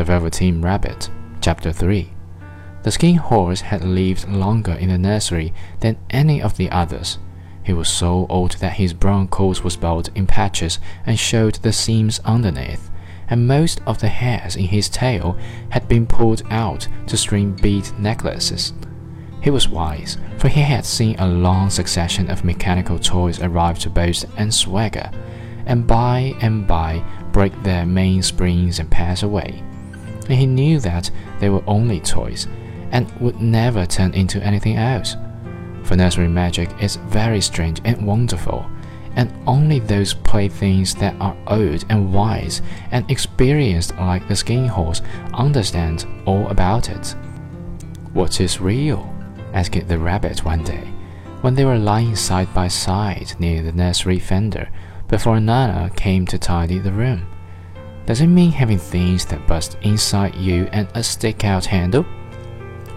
The Velveteen Rabbit, Chapter 3. The Skin Horse had lived longer in the nursery than any of the others. He was so old that his brown coat was bald in patches and showed the seams underneath, and most of the hairs in his tail had been pulled out to string bead necklaces. He was wise, for he had seen a long succession of mechanical toys arrive to boast and swagger, and by and by break their mainsprings and pass away. And he knew that they were only toys, and would never turn into anything else. For nursery magic is very strange and wonderful, and only those playthings that are old and wise and experienced like the skin horse understand all about it. What is real? asked the rabbit one day, when they were lying side by side near the nursery fender before Nana came to tidy the room. Does it mean having things that bust inside you and a stick out handle?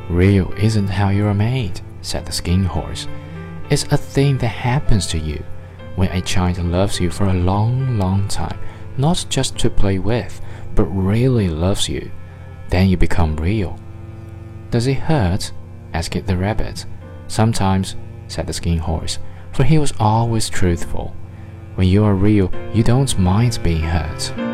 Real isn't how you are made, said the skin horse. It's a thing that happens to you when a child loves you for a long, long time, not just to play with, but really loves you. Then you become real. Does it hurt? asked the rabbit. Sometimes, said the skin horse, for he was always truthful. When you are real, you don't mind being hurt.